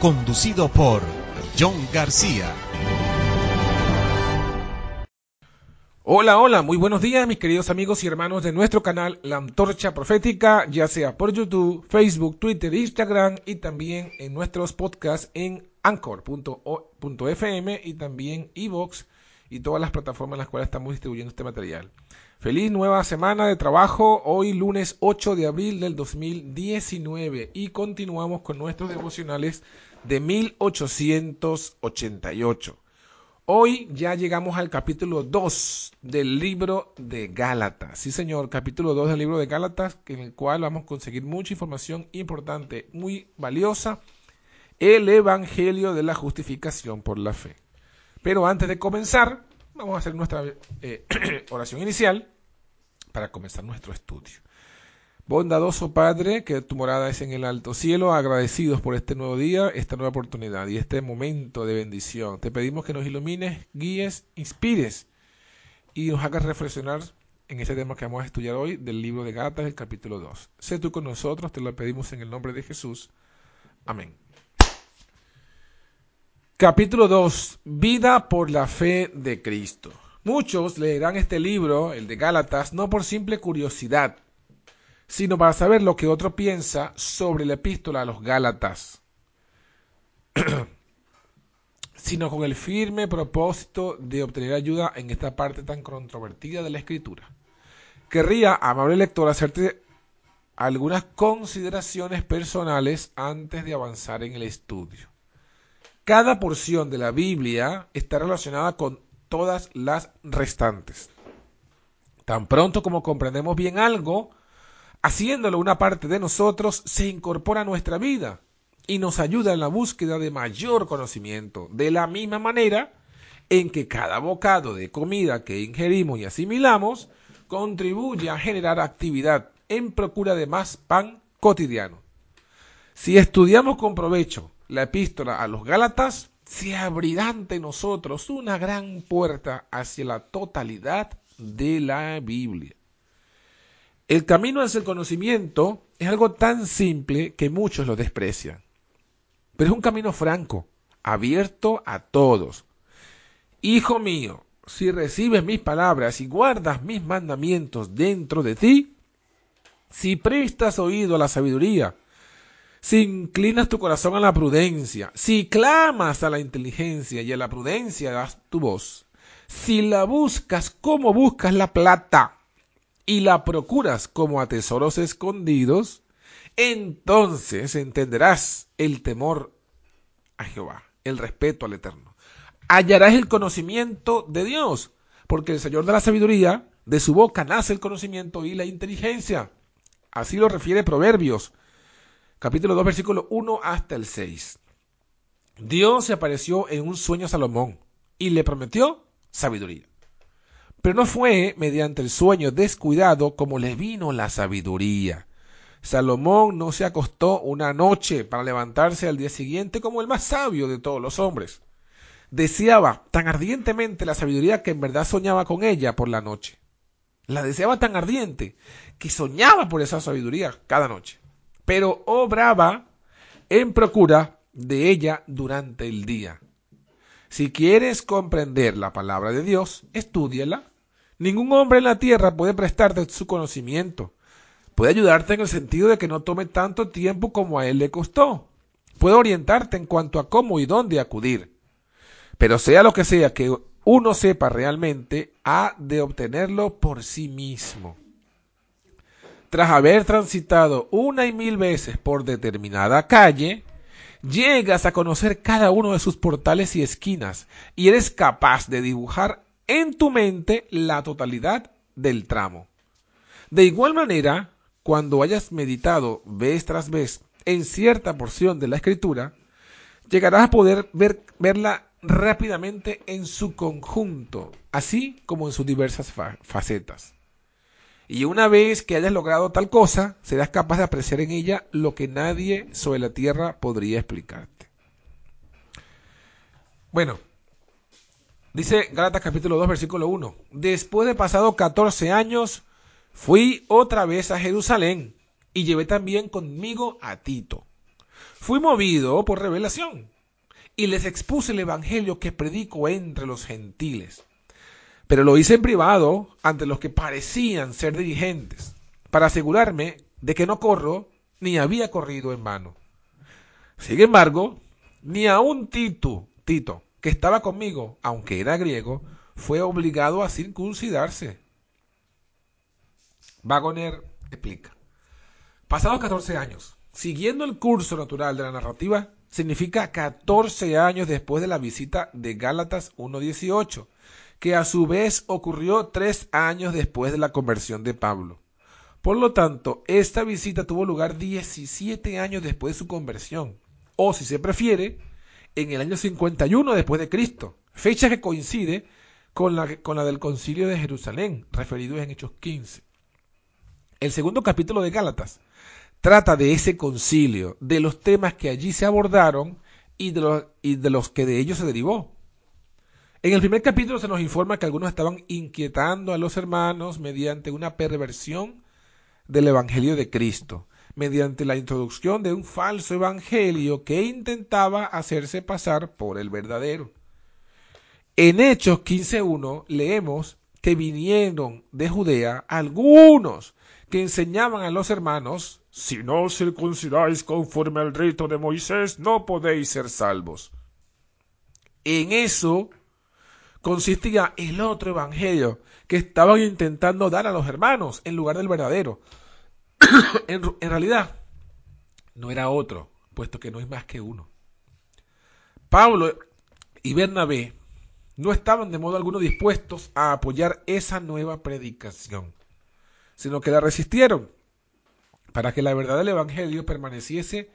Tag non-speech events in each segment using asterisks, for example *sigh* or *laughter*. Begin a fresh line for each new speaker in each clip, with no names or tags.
conducido por John García.
Hola, hola, muy buenos días mis queridos amigos y hermanos de nuestro canal La Antorcha Profética, ya sea por YouTube, Facebook, Twitter, Instagram y también en nuestros podcasts en anchor.fm y también Evox y todas las plataformas en las cuales estamos distribuyendo este material. Feliz nueva semana de trabajo, hoy lunes 8 de abril del 2019 y continuamos con nuestros devocionales de 1888. Hoy ya llegamos al capítulo 2 del libro de Gálatas. Sí, señor, capítulo 2 del libro de Gálatas, en el cual vamos a conseguir mucha información importante, muy valiosa, el Evangelio de la justificación por la fe. Pero antes de comenzar, vamos a hacer nuestra eh, *clears throat* oración inicial para comenzar nuestro estudio. Bondadoso Padre, que tu morada es en el alto cielo, agradecidos por este nuevo día, esta nueva oportunidad y este momento de bendición. Te pedimos que nos ilumines, guíes, inspires y nos hagas reflexionar en este tema que vamos a estudiar hoy del libro de Gatas, el capítulo 2. Sé tú con nosotros, te lo pedimos en el nombre de Jesús. Amén. Capítulo 2. Vida por la fe de Cristo. Muchos leerán este libro, el de Gálatas, no por simple curiosidad, sino para saber lo que otro piensa sobre la epístola a los Gálatas, *clears throat* sino con el firme propósito de obtener ayuda en esta parte tan controvertida de la escritura. Querría, amable lector, hacerte algunas consideraciones personales antes de avanzar en el estudio. Cada porción de la Biblia está relacionada con todas las restantes. Tan pronto como comprendemos bien algo, haciéndolo una parte de nosotros, se incorpora a nuestra vida y nos ayuda en la búsqueda de mayor conocimiento, de la misma manera en que cada bocado de comida que ingerimos y asimilamos contribuye a generar actividad en procura de más pan cotidiano. Si estudiamos con provecho la epístola a los Gálatas, se abrirá ante nosotros una gran puerta hacia la totalidad de la Biblia. El camino hacia el conocimiento es algo tan simple que muchos lo desprecian. Pero es un camino franco, abierto a todos. Hijo mío, si recibes mis palabras y guardas mis mandamientos dentro de ti, si prestas oído a la sabiduría, si inclinas tu corazón a la prudencia, si clamas a la inteligencia y a la prudencia das tu voz, si la buscas como buscas la plata, y la procuras como a tesoros escondidos, entonces entenderás el temor a Jehová, el respeto al Eterno. Hallarás el conocimiento de Dios, porque el Señor de la sabiduría, de su boca nace el conocimiento y la inteligencia. Así lo refiere Proverbios, capítulo 2, versículo 1 hasta el 6. Dios se apareció en un sueño a Salomón y le prometió sabiduría. Pero no fue mediante el sueño descuidado como le vino la sabiduría. Salomón no se acostó una noche para levantarse al día siguiente como el más sabio de todos los hombres. Deseaba tan ardientemente la sabiduría que en verdad soñaba con ella por la noche. La deseaba tan ardiente que soñaba por esa sabiduría cada noche. Pero obraba en procura de ella durante el día. Si quieres comprender la palabra de Dios, estúdiala. Ningún hombre en la tierra puede prestarte su conocimiento. Puede ayudarte en el sentido de que no tome tanto tiempo como a él le costó. Puede orientarte en cuanto a cómo y dónde acudir. Pero sea lo que sea que uno sepa realmente, ha de obtenerlo por sí mismo. Tras haber transitado una y mil veces por determinada calle, llegas a conocer cada uno de sus portales y esquinas y eres capaz de dibujar en tu mente la totalidad del tramo. De igual manera, cuando hayas meditado vez tras vez en cierta porción de la escritura, llegarás a poder ver, verla rápidamente en su conjunto, así como en sus diversas facetas. Y una vez que hayas logrado tal cosa, serás capaz de apreciar en ella lo que nadie sobre la tierra podría explicarte. Bueno, dice Gálatas capítulo 2, versículo 1. Después de pasado 14 años, fui otra vez a Jerusalén y llevé también conmigo a Tito. Fui movido por revelación y les expuse el Evangelio que predico entre los gentiles pero lo hice en privado ante los que parecían ser dirigentes, para asegurarme de que no corro ni había corrido en vano. Sin embargo, ni aun Tito, Tito, que estaba conmigo, aunque era griego, fue obligado a circuncidarse. Wagoner explica. Pasados 14 años, siguiendo el curso natural de la narrativa, significa 14 años después de la visita de Gálatas 1.18, que a su vez ocurrió tres años después de la conversión de Pablo. Por lo tanto, esta visita tuvo lugar 17 años después de su conversión, o si se prefiere, en el año 51 después de Cristo, fecha que coincide con la, con la del concilio de Jerusalén, referido en Hechos 15. El segundo capítulo de Gálatas trata de ese concilio, de los temas que allí se abordaron y de los, y de los que de ellos se derivó. En el primer capítulo se nos informa que algunos estaban inquietando a los hermanos mediante una perversión del Evangelio de Cristo, mediante la introducción de un falso Evangelio que intentaba hacerse pasar por el verdadero. En Hechos 15.1 leemos que vinieron de Judea algunos que enseñaban a los hermanos, si no circuncidáis conforme al rito de Moisés, no podéis ser salvos. En eso consistía el otro evangelio que estaban intentando dar a los hermanos en lugar del verdadero. *coughs* en, en realidad, no era otro, puesto que no es más que uno. Pablo y Bernabé no estaban de modo alguno dispuestos a apoyar esa nueva predicación, sino que la resistieron para que la verdad del Evangelio permaneciese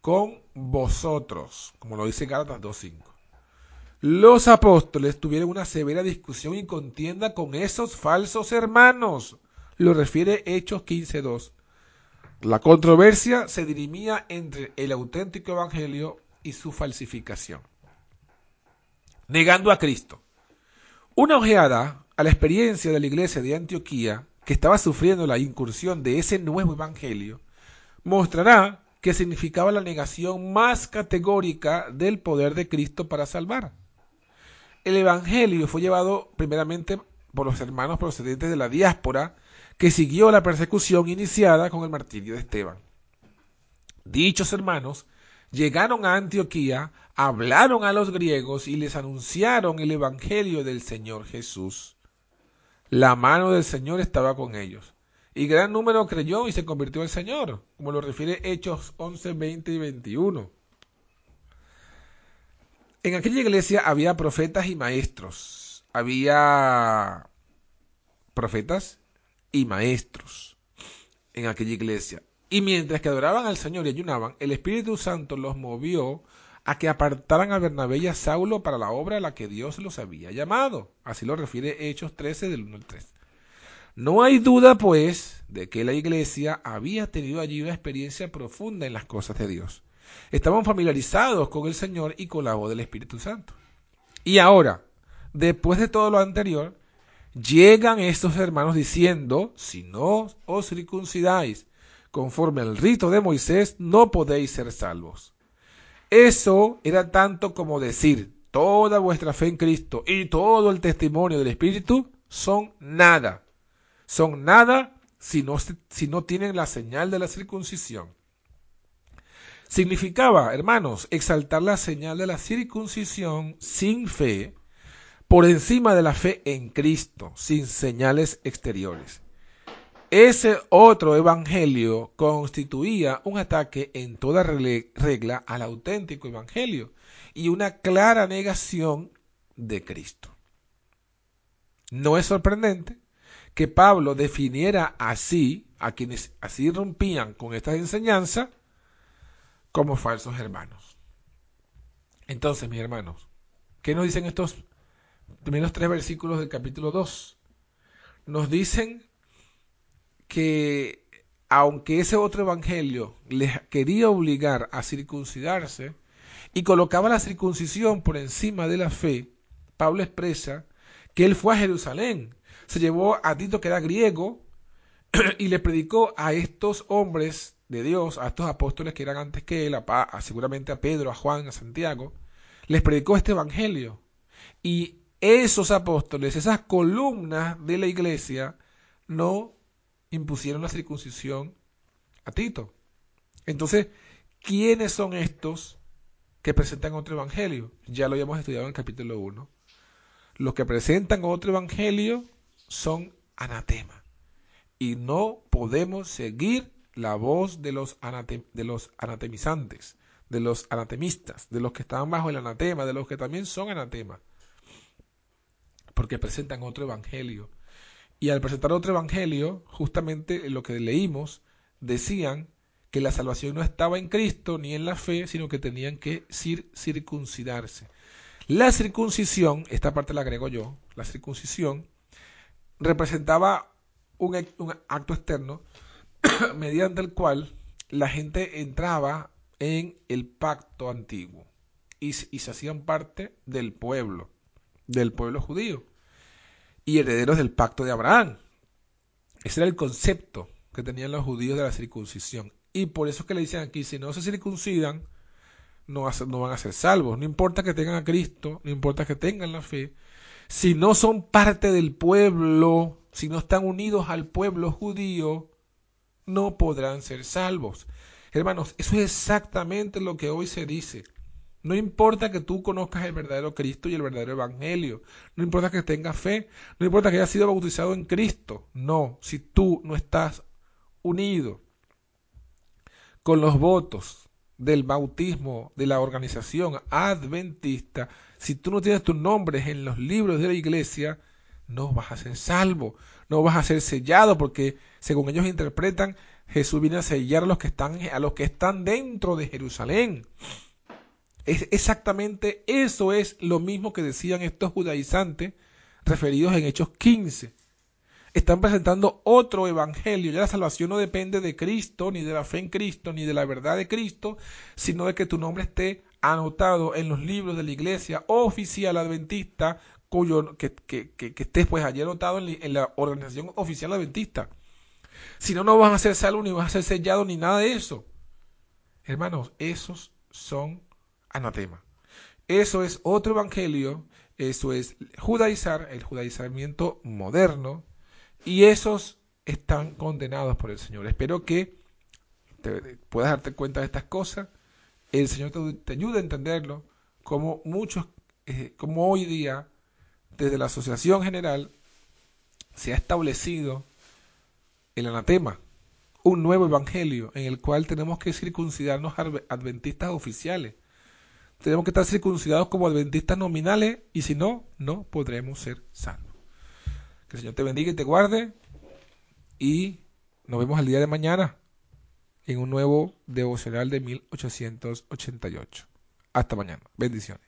con vosotros, como lo dice Gálatas 2.5. Los apóstoles tuvieron una severa discusión y contienda con esos falsos hermanos. Lo refiere Hechos 15.2. La controversia se dirimía entre el auténtico evangelio y su falsificación. Negando a Cristo. Una ojeada a la experiencia de la iglesia de Antioquía, que estaba sufriendo la incursión de ese nuevo evangelio, mostrará que significaba la negación más categórica del poder de Cristo para salvar el Evangelio fue llevado primeramente por los hermanos procedentes de la diáspora que siguió la persecución iniciada con el martirio de Esteban. Dichos hermanos llegaron a Antioquía, hablaron a los griegos y les anunciaron el Evangelio del Señor Jesús. La mano del Señor estaba con ellos. Y gran número creyó y se convirtió al Señor, como lo refiere Hechos 11, 20 y 21. En aquella iglesia había profetas y maestros. Había profetas y maestros en aquella iglesia. Y mientras que adoraban al Señor y ayunaban, el Espíritu Santo los movió a que apartaran a Bernabé y a Saulo para la obra a la que Dios los había llamado. Así lo refiere Hechos 13 del 1 al 3. No hay duda, pues, de que la iglesia había tenido allí una experiencia profunda en las cosas de Dios estaban familiarizados con el Señor y con la voz del Espíritu Santo. Y ahora, después de todo lo anterior, llegan estos hermanos diciendo, si no os circuncidáis conforme al rito de Moisés, no podéis ser salvos. Eso era tanto como decir, toda vuestra fe en Cristo y todo el testimonio del Espíritu son nada. Son nada si no, si no tienen la señal de la circuncisión. Significaba, hermanos, exaltar la señal de la circuncisión sin fe por encima de la fe en Cristo, sin señales exteriores. Ese otro evangelio constituía un ataque en toda regla al auténtico evangelio y una clara negación de Cristo. No es sorprendente que Pablo definiera así a quienes así rompían con esta enseñanza como falsos hermanos. Entonces, mis hermanos, ¿qué nos dicen estos primeros tres versículos del capítulo 2? Nos dicen que aunque ese otro evangelio les quería obligar a circuncidarse y colocaba la circuncisión por encima de la fe, Pablo expresa que él fue a Jerusalén, se llevó a Tito que era griego *clears throat* y le predicó a estos hombres de Dios, a estos apóstoles que eran antes que él, a, seguramente a Pedro, a Juan, a Santiago, les predicó este evangelio. Y esos apóstoles, esas columnas de la iglesia, no impusieron la circuncisión a Tito. Entonces, ¿quiénes son estos que presentan otro evangelio? Ya lo habíamos estudiado en el capítulo 1. Los que presentan otro evangelio son anatema. Y no podemos seguir la voz de los, de los anatemizantes, de los anatemistas, de los que están bajo el anatema, de los que también son anatema. Porque presentan otro evangelio y al presentar otro evangelio, justamente lo que leímos, decían que la salvación no estaba en Cristo ni en la fe, sino que tenían que circuncidarse. La circuncisión, esta parte la agrego yo, la circuncisión representaba un, acto externo *coughs* mediante el cual la gente entraba en el pacto antiguo y, y se hacían parte del pueblo, del pueblo judío y herederos del pacto de Abraham. Ese era el concepto que tenían los judíos de la circuncisión. Y por eso es que le dicen aquí, si no se circuncidan, no, no van a ser salvos. No importa que tengan a Cristo, no importa que tengan la fe. Si no son parte del pueblo, si no están unidos al pueblo judío, no podrán ser salvos. Hermanos, eso es exactamente lo que hoy se dice. No importa que tú conozcas el verdadero Cristo y el verdadero Evangelio. No importa que tengas fe. No importa que hayas sido bautizado en Cristo. No, si tú no estás unido con los votos del bautismo de la organización adventista, si tú no tienes tus nombres en los libros de la iglesia, no vas a ser salvo, no vas a ser sellado, porque según ellos interpretan, Jesús viene a sellar a los que están, a los que están dentro de Jerusalén. Exactamente eso es lo mismo que decían estos judaizantes referidos en Hechos 15. Están presentando otro evangelio. Ya la salvación no depende de Cristo, ni de la fe en Cristo, ni de la verdad de Cristo, sino de que tu nombre esté anotado en los libros de la iglesia oficial adventista, cuyo que, que, que, estés pues allí anotado en, en, la organización oficial adventista. Si no, no vas a ser salvo, ni vas a ser sellado, ni nada de eso. Hermanos, esos son anatema. Eso es otro evangelio, eso es judaizar, el judaizamiento moderno, y esos están condenados por el Señor. Espero que puedas darte cuenta de estas cosas, el Señor te, ayude a entenderlo, como muchos, eh, como hoy día, desde la Asociación General, se ha establecido el anatema, un nuevo evangelio en el cual tenemos que circuncidarnos adventistas oficiales tenemos que estar circuncidados como adventistas nominales y si no, no podremos ser salvos. Que el Señor te bendiga y te guarde y nos vemos el día de mañana en un nuevo devocional de 1888. Hasta mañana. Bendiciones.